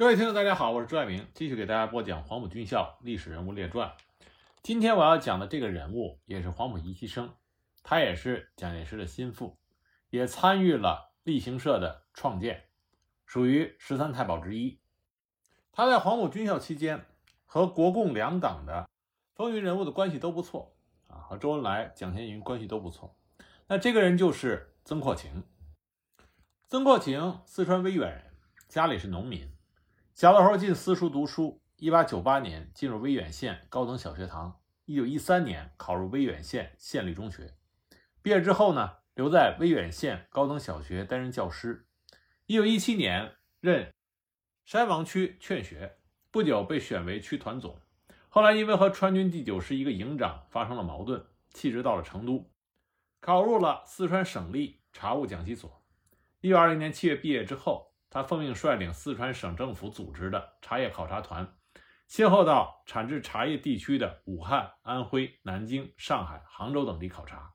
各位听众，大家好，我是朱爱明，继续给大家播讲《黄埔军校历史人物列传》。今天我要讲的这个人物，也是黄埔一期生，他也是蒋介石的心腹，也参与了立行社的创建，属于十三太保之一。他在黄埔军校期间，和国共两党的风云人物的关系都不错啊，和周恩来、蒋先云关系都不错。那这个人就是曾扩情。曾扩情，四川威远人，家里是农民。小的时候进私塾读书，一八九八年进入威远县高等小学堂，一九一三年考入威远县县立中学。毕业之后呢，留在威远县高等小学担任教师。一九一七年任山王区劝学，不久被选为区团总。后来因为和川军第九师一个营长发生了矛盾，弃职到了成都，考入了四川省立察务讲习所。一九二零年七月毕业之后。他奉命率领四川省政府组织的茶叶考察团，先后到产制茶叶地区的武汉、安徽、南京、上海、杭州等地考察。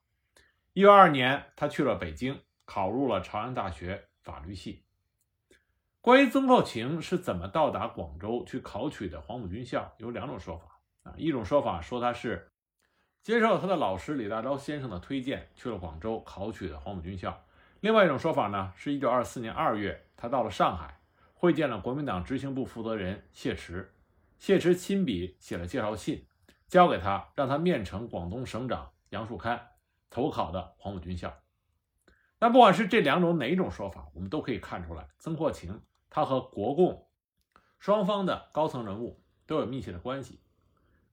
一九二二年，他去了北京，考入了朝阳大学法律系。关于曾扩情是怎么到达广州去考取的黄埔军校，有两种说法啊。一种说法说他是接受他的老师李大钊先生的推荐，去了广州考取的黄埔军校。另外一种说法呢，是一九二四年二月，他到了上海，会见了国民党执行部负责人谢池，谢池亲笔写了介绍信，交给他，让他面呈广东省长杨树堪投考的黄埔军校。那不管是这两种哪一种说法，我们都可以看出来，曾扩情他和国共双方的高层人物都有密切的关系。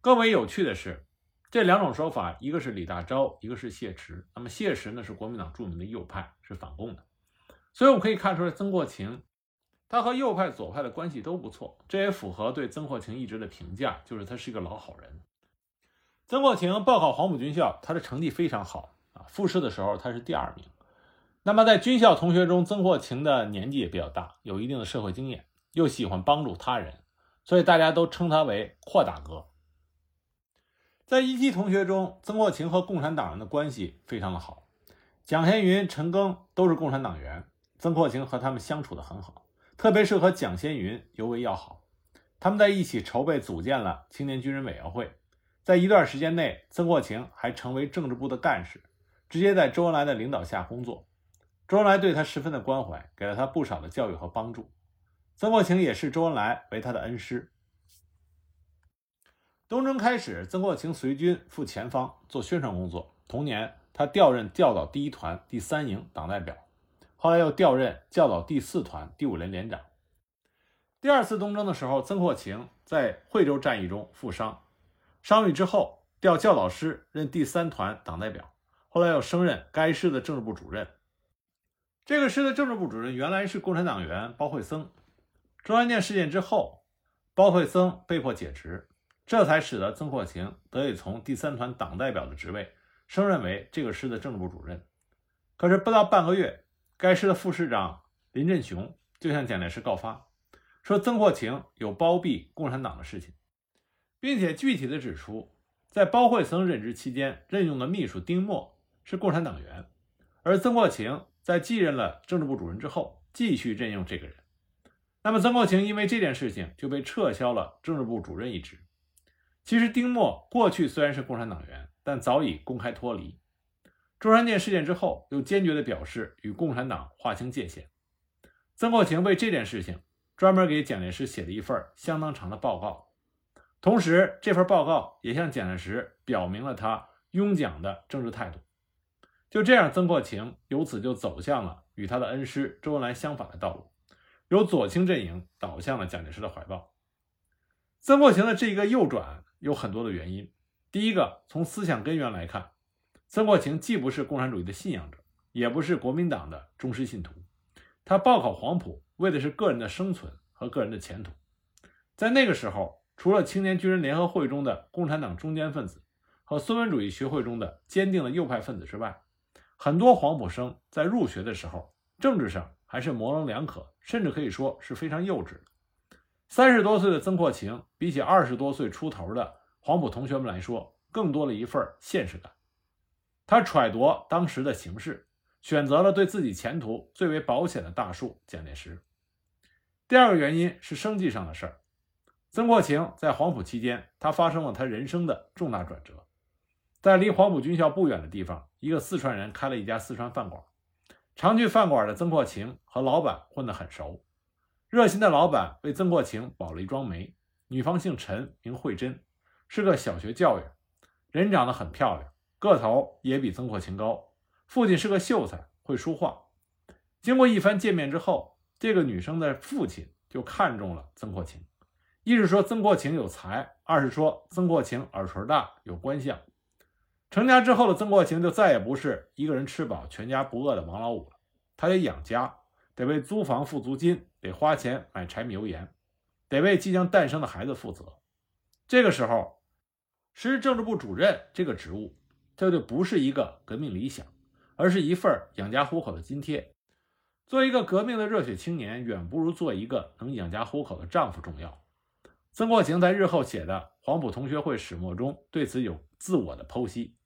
更为有趣的是。这两种说法，一个是李大钊，一个是谢池。那么谢池呢，是国民党著名的右派，是反共的。所以我们可以看出来，曾国情他和右派、左派的关系都不错，这也符合对曾国情一直的评价，就是他是一个老好人。曾国情报考黄埔军校，他的成绩非常好啊，复试的时候他是第二名。那么在军校同学中，曾国情的年纪也比较大，有一定的社会经验，又喜欢帮助他人，所以大家都称他为阔大哥。在一期同学中，曾国情和共产党人的关系非常的好。蒋先云、陈赓都是共产党员，曾扩情和他们相处的很好，特别是和蒋先云尤为要好。他们在一起筹备组建了青年军人委员会，在一段时间内，曾扩情还成为政治部的干事，直接在周恩来的领导下工作。周恩来对他十分的关怀，给了他不少的教育和帮助。曾扩情也视周恩来为他的恩师。东征开始，曾扩情随军赴前方做宣传工作。同年，他调任教导第一团第三营党代表，后来又调任教导第四团第五连连长。第二次东征的时候，曾扩情在惠州战役中负伤，伤愈之后调教导师任第三团党代表，后来又升任该师的政治部主任。这个师的政治部主任原来是共产党员包惠僧。中央舰事件之后，包惠僧被迫解职。这才使得曾扩情得以从第三团党代表的职位升任为这个师的政治部主任。可是不到半个月，该师的副师长林振雄就向蒋介石告发，说曾国情有包庇共产党的事情，并且具体的指出，在包惠僧任职期间任用的秘书丁默是共产党员，而曾国情在继任了政治部主任之后继续任用这个人。那么曾国情因为这件事情就被撤销了政治部主任一职。其实，丁默过去虽然是共产党员，但早已公开脱离。中山舰事件之后，又坚决地表示与共产党划清界限。曾扩情为这件事情专门给蒋介石写了一份相当长的报告，同时这份报告也向蒋介石表明了他拥蒋的政治态度。就这样，曾扩情由此就走向了与他的恩师周恩来相反的道路，由左倾阵营倒向了蒋介石的怀抱。曾扩情的这一个右转。有很多的原因。第一个，从思想根源来看，曾国情既不是共产主义的信仰者，也不是国民党的忠实信徒。他报考黄埔，为的是个人的生存和个人的前途。在那个时候，除了青年军人联合会中的共产党中间分子和孙文主义学会中的坚定的右派分子之外，很多黄埔生在入学的时候，政治上还是模棱两可，甚至可以说是非常幼稚的。三十多岁的曾扩情，比起二十多岁出头的黄埔同学们来说，更多了一份现实感。他揣度当时的形势，选择了对自己前途最为保险的大树——蒋介石。第二个原因是生计上的事儿。曾国情在黄埔期间，他发生了他人生的重大转折。在离黄埔军校不远的地方，一个四川人开了一家四川饭馆。常去饭馆的曾国情和老板混得很熟。热心的老板为曾国情保了一桩媒，女方姓陈，名慧珍，是个小学教员，人长得很漂亮，个头也比曾国情高。父亲是个秀才，会书画。经过一番见面之后，这个女生的父亲就看中了曾国情。一是说曾国情有才，二是说曾国情耳垂大，有官相。成家之后的曾国情就再也不是一个人吃饱全家不饿的王老五了，他得养家，得为租房付租金，得花钱买柴米油盐，得为即将诞生的孩子负责。这个时候，时政治部主任这个职务，这就不是一个革命理想，而是一份养家糊口的津贴。做一个革命的热血青年，远不如做一个能养家糊口的丈夫重要。曾国情在日后写的《黄埔同学会始末》中对此有自我的剖析。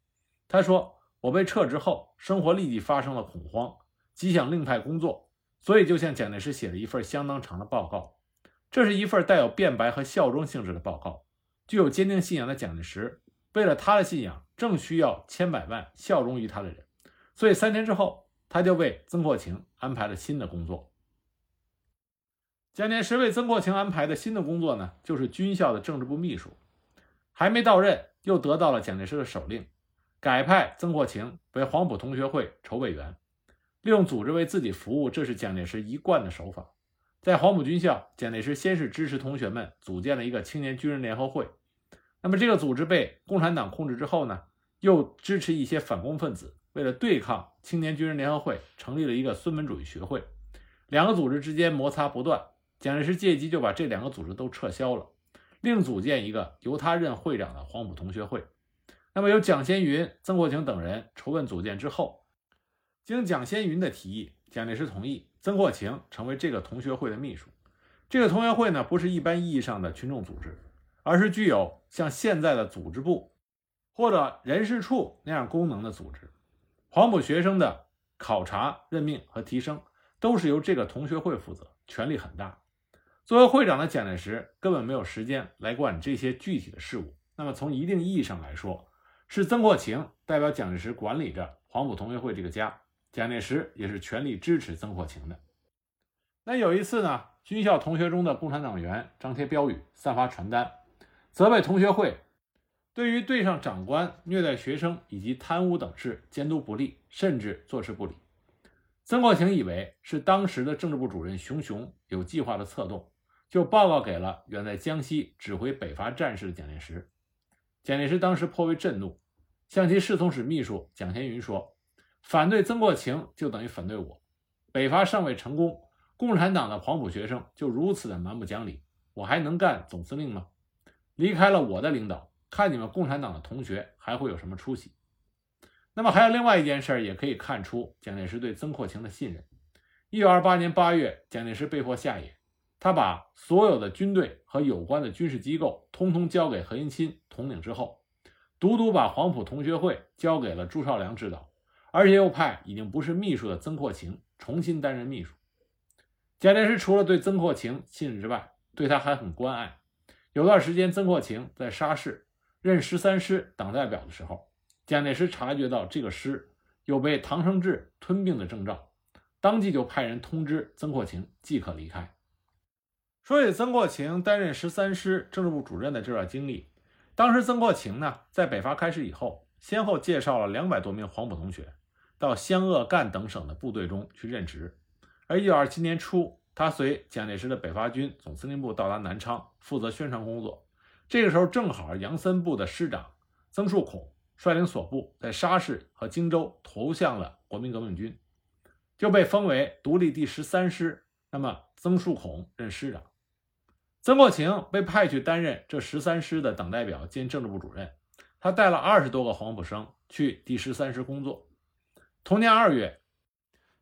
他说：“我被撤职后，生活立即发生了恐慌，极想另派工作，所以就向蒋介石写了一份相当长的报告。这是一份带有辩白和效忠性质的报告。具有坚定信仰的蒋介石，为了他的信仰，正需要千百万效忠于他的人，所以三天之后，他就为曾国情安排了新的工作。”蒋介石为曾国情安排的新的工作呢，就是军校的政治部秘书。还没到任，又得到了蒋介石的手令，改派曾国情为黄埔同学会筹备员，利用组织为自己服务，这是蒋介石一贯的手法。在黄埔军校，蒋介石先是支持同学们组建了一个青年军人联合会。那么这个组织被共产党控制之后呢，又支持一些反共分子，为了对抗青年军人联合会，成立了一个孙文主义学会。两个组织之间摩擦不断。蒋介石借机就把这两个组织都撤销了，另组建一个由他任会长的黄埔同学会。那么由蒋先云、曾国情等人筹备组建之后，经蒋先云的提议，蒋介石同意曾国情成为这个同学会的秘书。这个同学会呢，不是一般意义上的群众组织，而是具有像现在的组织部或者人事处那样功能的组织。黄埔学生的考察、任命和提升都是由这个同学会负责，权力很大。作为会长的蒋介石根本没有时间来管这些具体的事务。那么从一定意义上来说，是曾国情代表蒋介石管理着黄埔同学会这个家，蒋介石也是全力支持曾国情的。那有一次呢，军校同学中的共产党员张贴标语、散发传单，责备同学会对于队上长官虐待学生以及贪污等事监督不力，甚至坐视不理。曾国情以为是当时的政治部主任熊雄有计划的策动。就报告给了远在江西指挥北伐战事的蒋介石。蒋介石当时颇为震怒，向其侍从室秘书蒋先云说：“反对曾国情就等于反对我。北伐尚未成功，共产党的黄埔学生就如此的蛮不讲理，我还能干总司令吗？离开了我的领导，看你们共产党的同学还会有什么出息？”那么还有另外一件事，也可以看出蒋介石对曾扩情的信任。一九二八年八月，蒋介石被迫下野。他把所有的军队和有关的军事机构通通交给何应钦统领之后，独独把黄埔同学会交给了朱绍良指导，而且又派已经不是秘书的曾扩情重新担任秘书。蒋介石除了对曾扩情信任之外，对他还很关爱。有段时间，曾国情在沙市任十三师党代表的时候，蒋介石察觉到这个师有被唐生智吞并的征兆，当即就派人通知曾国情即可离开。说起曾国情担任十三师政治部主任的这段经历，当时曾国情呢，在北伐开始以后，先后介绍了两百多名黄埔同学到湘鄂赣等省的部队中去任职。而1927年初，他随蒋介石的北伐军总司令部到达南昌，负责宣传工作。这个时候，正好杨森部的师长曾树孔率领所部在沙市和荆州投向了国民革命军，就被封为独立第十三师。那么，曾树孔任师长。曾国情被派去担任这十三师的党代表兼政治部主任，他带了二十多个黄埔生去第十三师工作。同年二月，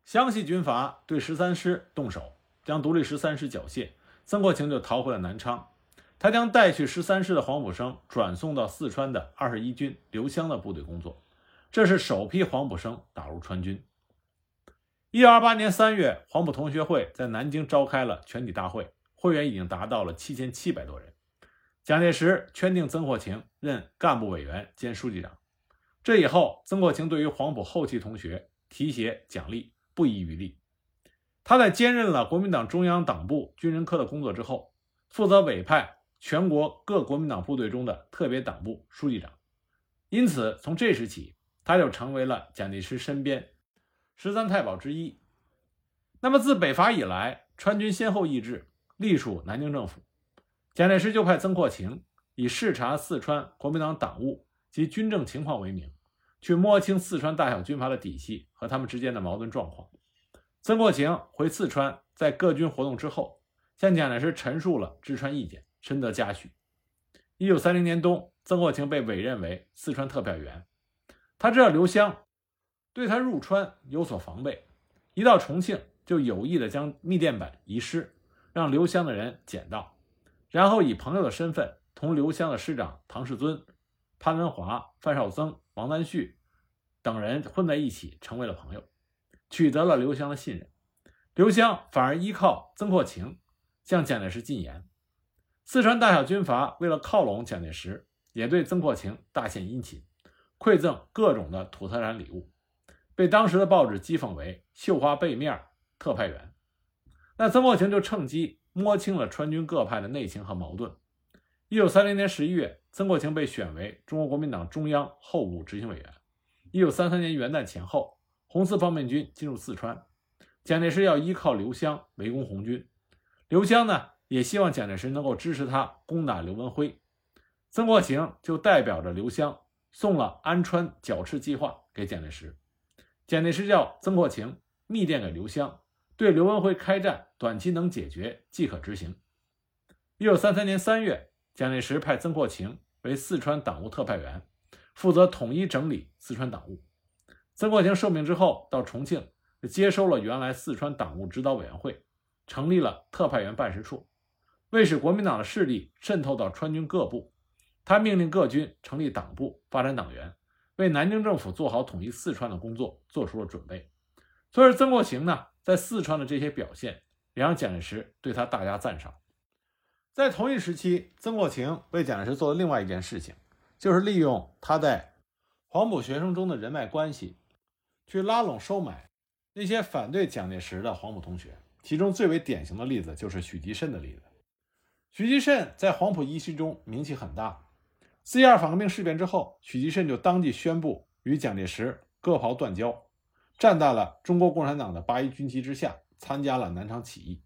湘西军阀对十三师动手，将独立十三师缴械，曾国情就逃回了南昌。他将带去十三师的黄埔生转送到四川的二十一军刘湘的部队工作，这是首批黄埔生打入川军。一九二八年三月，黄埔同学会在南京召开了全体大会。会员已经达到了七千七百多人。蒋介石圈定曾国情任干部委员兼书记长。这以后，曾国情对于黄埔后期同学提携奖励不遗余力。他在兼任了国民党中央党部军人科的工作之后，负责委派全国各国民党部队中的特别党部书记长。因此，从这时起，他就成为了蒋介石身边十三太保之一。那么，自北伐以来，川军先后易帜，隶属南京政府。蒋介石就派曾扩情以视察四川国民党党务及军政情况为名，去摸清四川大小军阀的底细和他们之间的矛盾状况。曾扩情回四川，在各军活动之后，向蒋介石陈述了治川意见，深得嘉许。一九三零年冬，曾扩情被委任为四川特派员。他知道刘湘对他入川有所防备，一到重庆就有意的将密电本遗失，让刘湘的人捡到。然后以朋友的身份，同刘湘的师长唐世尊、潘文华、范绍曾、王南旭等人混在一起，成为了朋友，取得了刘湘的信任。刘湘反而依靠曾扩情向蒋介石进言。四川大小军阀为了靠拢蒋介石，也对曾扩情大献殷勤，馈赠各种的土特产礼物，被当时的报纸讥讽为“绣花背面特派员”。那曾扩情就趁机。摸清了川军各派的内情和矛盾。一九三零年十一月，曾国情被选为中国国民党中央候补执行委员。一九三三年元旦前后，红四方面军进入四川，蒋介石要依靠刘湘围攻红军。刘湘呢，也希望蒋介石能够支持他攻打刘文辉。曾国情就代表着刘湘送了安川剿赤计划给蒋介石。蒋介石叫曾国情密电给刘湘。对刘文辉开战，短期能解决即可执行。一九三三年三月，蒋介石派曾扩情为四川党务特派员，负责统一整理四川党务。曾扩情受命之后，到重庆接收了原来四川党务指导委员会，成立了特派员办事处。为使国民党的势力渗透到川军各部，他命令各军成立党部，发展党员，为南京政府做好统一四川的工作做出了准备。所以，曾扩情呢？在四川的这些表现，也让蒋介石对他大加赞赏。在同一时期，曾国情为蒋介石做的另外一件事情，就是利用他在黄埔学生中的人脉关系，去拉拢收买那些反对蒋介石的黄埔同学。其中最为典型的例子就是许吉慎的例子。许吉慎在黄埔一期中名气很大。四一二反革命事变之后，许吉慎就当即宣布与蒋介石割袍断交。站在了中国共产党的八一军旗之下，参加了南昌起义。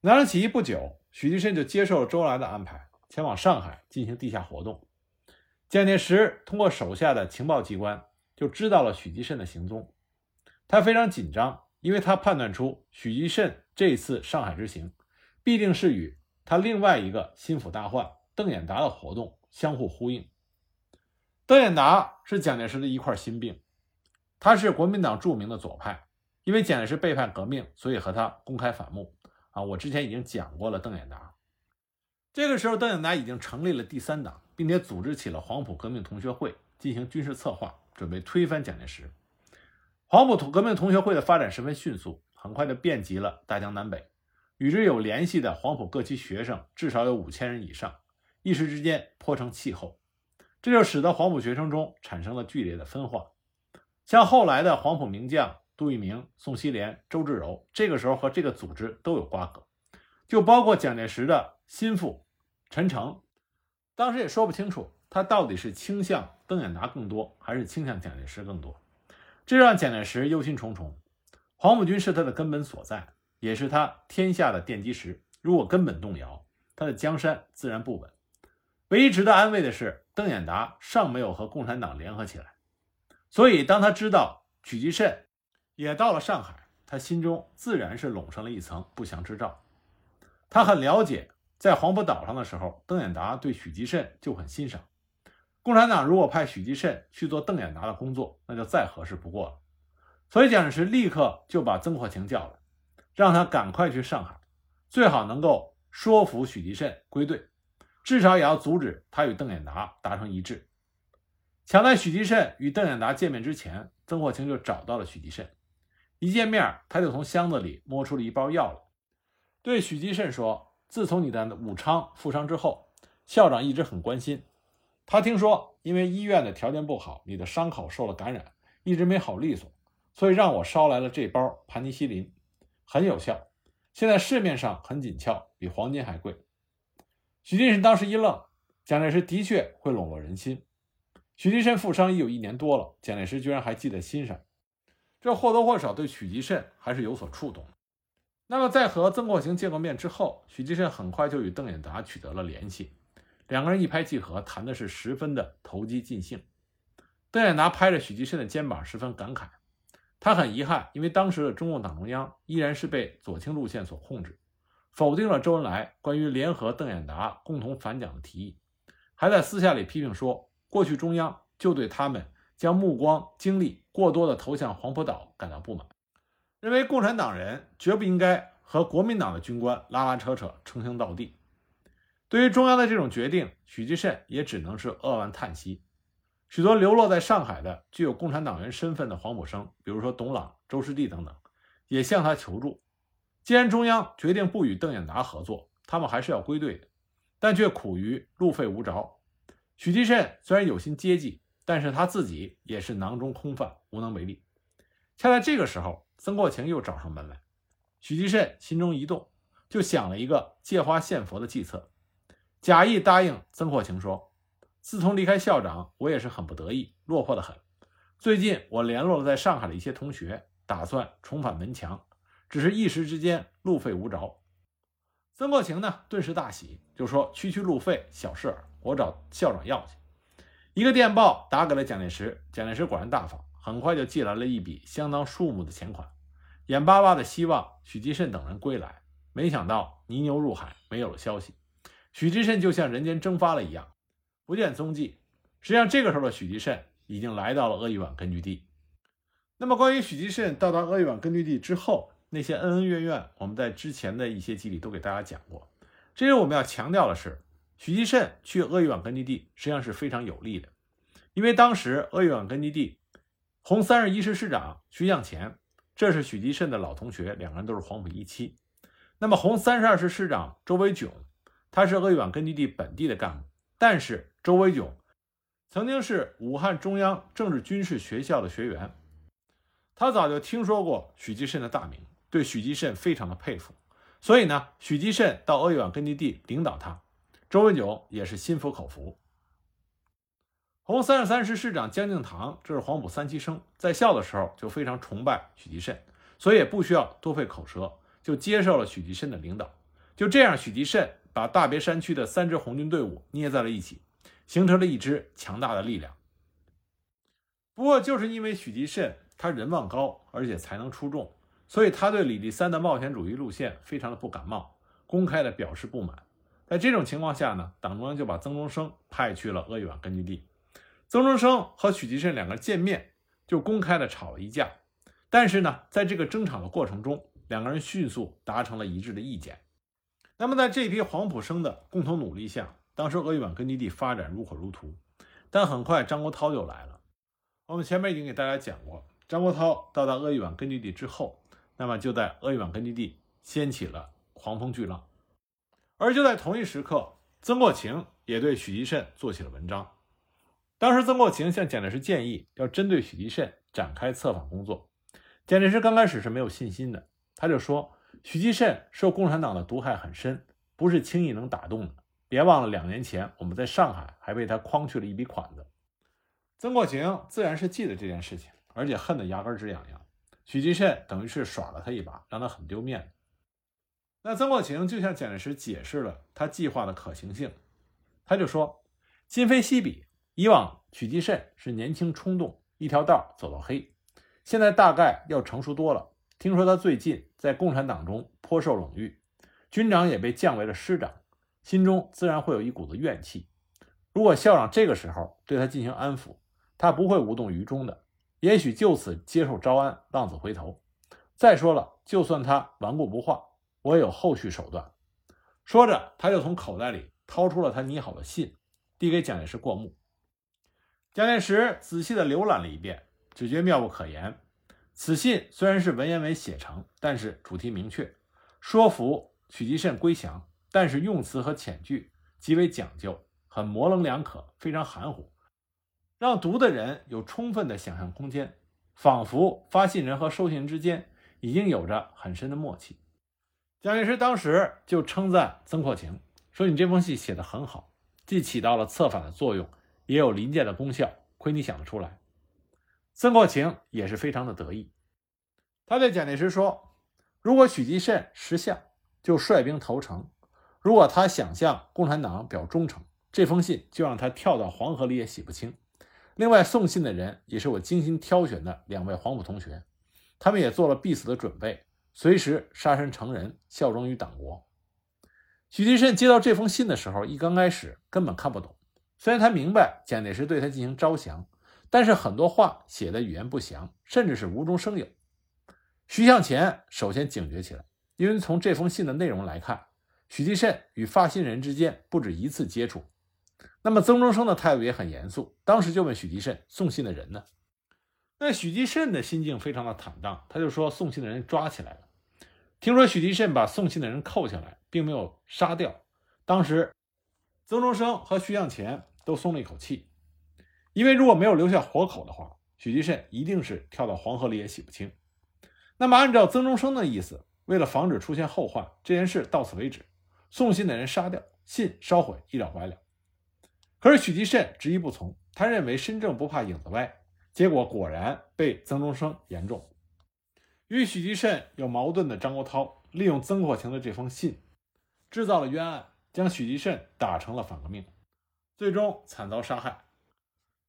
南昌起义不久，许继慎就接受了周恩来的安排，前往上海进行地下活动。蒋介石通过手下的情报机关就知道了许继慎的行踪，他非常紧张，因为他判断出许继慎这次上海之行必定是与他另外一个心腹大患邓演达的活动相互呼应。邓演达是蒋介石的一块心病。他是国民党著名的左派，因为蒋介石背叛革命，所以和他公开反目。啊，我之前已经讲过了邓演达。这个时候，邓演达已经成立了第三党，并且组织起了黄埔革命同学会，进行军事策划，准备推翻蒋介石。黄埔同革命同学会的发展十分迅速，很快就遍及了大江南北。与之有联系的黄埔各期学生至少有五千人以上，一时之间颇成气候，这就使得黄埔学生中产生了剧烈的分化。像后来的黄埔名将杜聿明、宋希濂、周至柔，这个时候和这个组织都有瓜葛，就包括蒋介石的心腹陈诚，当时也说不清楚他到底是倾向邓演达更多，还是倾向蒋介石更多，这让蒋介石忧心忡忡。黄埔军是他的根本所在，也是他天下的奠基石，如果根本动摇，他的江山自然不稳。唯一值得安慰的是，邓演达尚没有和共产党联合起来。所以，当他知道许继慎也到了上海，他心中自然是笼上了一层不祥之兆。他很了解，在黄埔岛上的时候，邓演达对许继慎就很欣赏。共产党如果派许继慎去做邓演达的工作，那就再合适不过了。所以，蒋介石立刻就把曾扩情叫来，让他赶快去上海，最好能够说服许继慎归队，至少也要阻止他与邓演达达成一致。抢在许继慎与邓演达见面之前，曾国情就找到了许继慎。一见面，他就从箱子里摸出了一包药来，对许继慎说：“自从你在武昌负伤之后，校长一直很关心。他听说因为医院的条件不好，你的伤口受了感染，一直没好利索，所以让我捎来了这包盘尼西林，很有效。现在市面上很紧俏，比黄金还贵。”许继慎当时一愣，蒋介石的确会笼络人心。许继慎负伤已有一年多了，蒋介石居然还记在心上，这或多或少对许继慎还是有所触动。那么，在和曾国情见过面之后，许继慎很快就与邓演达取得了联系，两个人一拍即合，谈的是十分的投机尽兴。邓演达拍着许继慎的肩膀，十分感慨，他很遗憾，因为当时的中共党中央依然是被左倾路线所控制，否定了周恩来关于联合邓演达共同反蒋的提议，还在私下里批评说，过去中央就对他们将目光精力过多的投向黄埔岛感到不满。认为共产党人绝不应该和国民党的军官拉拉扯扯称兄道弟。对于中央的这种决定，许继慎也只能是扼腕叹息。许多流落在上海的具有共产党员身份的黄埔生，比如说董朗、周士第等等，也向他求助。既然中央决定不与邓演达合作，他们还是要归队的，但却苦于路费无着。许继慎虽然有心接济，但是他自己也是囊中空泛，无能为力。恰在这个时候。曾国情又找上门来，许继慎心中一动，就想了一个借花献佛的计策，假意答应曾国情说：“自从离开校长，我也是很不得意，落魄的很。最近我联络了在上海的一些同学，打算重返门墙，只是一时之间路费无着。”曾国情呢，顿时大喜，就说：“区区路费小事儿，我找校长要去。”一个电报打给了蒋介石，蒋介石果然大方，很快就寄来了一笔相当数目的钱款。眼巴巴的希望许继慎等人归来，没想到泥牛入海，没有了消息。许继慎就像人间蒸发了一样，不见踪迹。实际上，这个时候的许继慎已经来到了鄂豫皖根据地。那么，关于许继慎到达鄂豫皖根据地之后那些恩恩怨怨，我们在之前的一些集里都给大家讲过。这里我们要强调的是，许继慎去鄂豫皖根据地实际上是非常有利的，因为当时鄂豫皖根据地红三十一师师长徐向前。这是许继慎的老同学，两个人都是黄埔一期。那么红三十二师师长周维炯，他是鄂豫皖根据地本地的干部，但是周维炯曾经是武汉中央政治军事学校的学员，他早就听说过许继慎的大名，对许继慎非常的佩服，所以呢，许继慎到鄂豫皖根据地领导他，周维炯也是心服口服。红三十三师师长江敬堂，这是黄埔三期生，在校的时候就非常崇拜许继慎，所以也不需要多费口舌，就接受了许继慎的领导。就这样，许继慎把大别山区的三支红军队伍捏在了一起，形成了一支强大的力量。不过，就是因为许继慎他人望高，而且才能出众，所以他对李立三的冒险主义路线非常的不感冒，公开的表示不满。在这种情况下呢，党中央就把曾中生派去了鄂豫皖根据地。曾中生和许继慎两个人见面，就公开的吵了一架。但是呢，在这个争吵的过程中，两个人迅速达成了一致的意见。那么，在这批黄埔生的共同努力下，当时鄂豫皖根据地发展如火如荼。但很快，张国焘就来了。我们前面已经给大家讲过，张国焘到达鄂豫皖根据地之后，那么就在鄂豫皖根据地掀起了狂风巨浪。而就在同一时刻，曾国情也对许继慎做起了文章。当时，曾国情向蒋介石建议要针对许继慎展开策反工作。蒋介石刚开始是没有信心的，他就说：“许继慎受共产党的毒害很深，不是轻易能打动的。别忘了，两年前我们在上海还被他诓去了一笔款子。”曾国情自然是记得这件事情，而且恨得牙根直痒痒。许继慎等于是耍了他一把，让他很丢面子。那曾国情就向蒋介石解释了他计划的可行性，他就说：“今非昔比。”以往许继慎是年轻冲动，一条道走到黑，现在大概要成熟多了。听说他最近在共产党中颇受冷遇，军长也被降为了师长，心中自然会有一股子怨气。如果校长这个时候对他进行安抚，他不会无动于衷的，也许就此接受招安，浪子回头。再说了，就算他顽固不化，我也有后续手段。说着，他就从口袋里掏出了他拟好的信，递给蒋介石过目。蒋介石仔细地浏览了一遍，只觉妙不可言。此信虽然是文言文写成，但是主题明确，说服许继慎归降。但是用词和遣句极为讲究，很模棱两可，非常含糊，让读的人有充分的想象空间，仿佛发信人和收信人之间已经有着很深的默契。蒋介石当时就称赞曾扩情，说：“你这封信写得很好，既起到了策反的作用，也有临界的功效，亏你想得出来。”曾扩情也是非常的得意，他对蒋介石说：“如果许继慎识相，就率兵投诚；如果他想向共产党表忠诚，这封信就让他跳到黄河里也洗不清。另外，送信的人也是我精心挑选的两位黄埔同学，他们也做了必死的准备，随时杀身成仁，效忠于党国。”许继慎接到这封信的时候，一刚开始根本看不懂，虽然他明白蒋介石对他进行招降。但是很多话写的语言不详，甚至是无中生有。徐向前首先警觉起来，因为从这封信的内容来看，许继慎与发信人之间不止一次接触。那么曾中生的态度也很严肃，当时就问许继慎送信的人呢？那许继慎的心境非常的坦荡，他就说送信的人抓起来了。听说许继慎把送信的人扣下来，并没有杀掉。当时曾中生和徐向前都松了一口气。因为如果没有留下活口的话，许继慎一定是跳到黄河里也洗不清。那么，按照曾中生的意思，为了防止出现后患，这件事到此为止，送信的人杀掉，信烧毁，一了百了。可是许继慎执意不从，他认为身正不怕影子歪，结果果然被曾中生言中。与许继慎有矛盾的张国焘，利用曾国情的这封信，制造了冤案，将许继慎打成了反革命，最终惨遭杀害。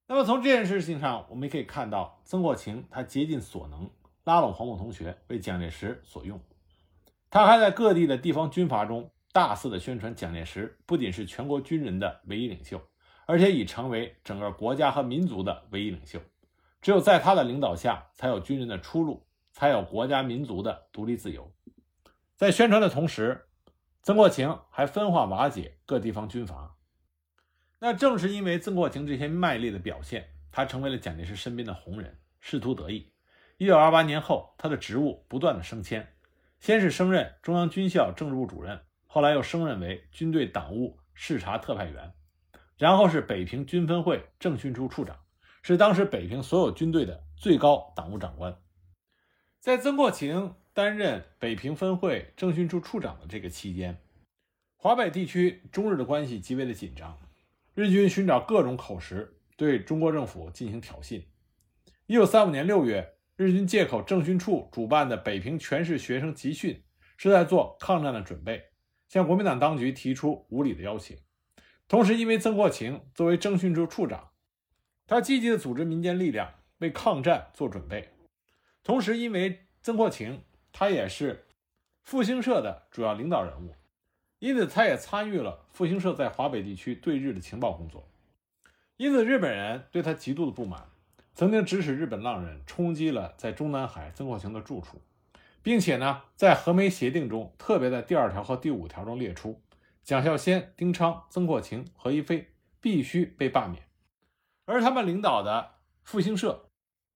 那么从这件事情上，我们也可以看到，曾国情他竭尽所能拉拢黄埔同学为蒋介石所用。他还在各地的地方军阀中大肆的宣传蒋介石不仅是全国军人的唯一领袖，而且已成为整个国家和民族的唯一领袖。只有在他的领导下，才有军人的出路，才有国家民族的独立自由。在宣传的同时，曾国情还分化瓦解各地方军阀。那正是因为曾国情这些卖力的表现，他成为了蒋介石身边的红人，仕途得意。一九二八年后，他的职务不断的升迁，先是升任中央军校政治部主任，后来又升任为军队党务视察特派员，然后是北平军分会政训处处长，是当时北平所有军队的最高党务长官。在曾国情担任北平分会政训处处长的这个期间，华北地区中日的关系极为的紧张。日军寻找各种口实，对中国政府进行挑衅。一九三五年六月，日军借口政训处主办的北平全市学生集训是在做抗战的准备，向国民党当局提出无理的要求。同时，因为曾国情作为政训处处长，他积极的组织民间力量为抗战做准备。同时，因为曾国情他也是复兴社的主要领导人物。因此，他也参与了复兴社在华北地区对日的情报工作。因此，日本人对他极度的不满，曾经指使日本浪人冲击了在中南海曾国情的住处，并且呢，在和美协定中特别在第二条和第五条中列出，蒋孝先、丁昌、曾国情、何一飞必须被罢免，而他们领导的复兴社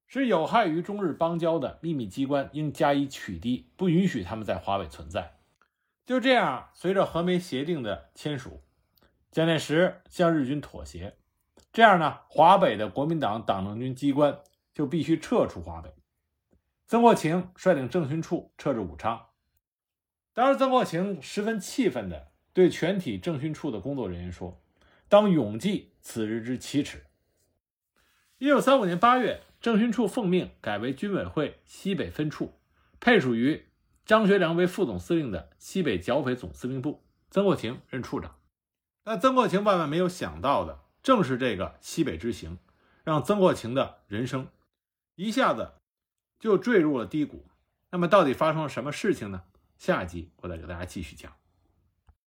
是有害于中日邦交的秘密机关，应加以取缔，不允许他们在华北存在。就这样，随着和美协定的签署，蒋介石向日军妥协。这样呢，华北的国民党党政军机关就必须撤出华北。曾国情率领政训处撤至武昌。当时，曾国情十分气愤地对全体政训处的工作人员说：“当永记此日之奇耻。”一九三五年八月，政训处奉命改为军委会西北分处，配属于。张学良为副总司令的西北剿匪总司令部，曾国勤任处长。那曾国勤万万没有想到的，正是这个西北之行，让曾国勤的人生一下子就坠入了低谷。那么，到底发生了什么事情呢？下集我再给大家继续讲。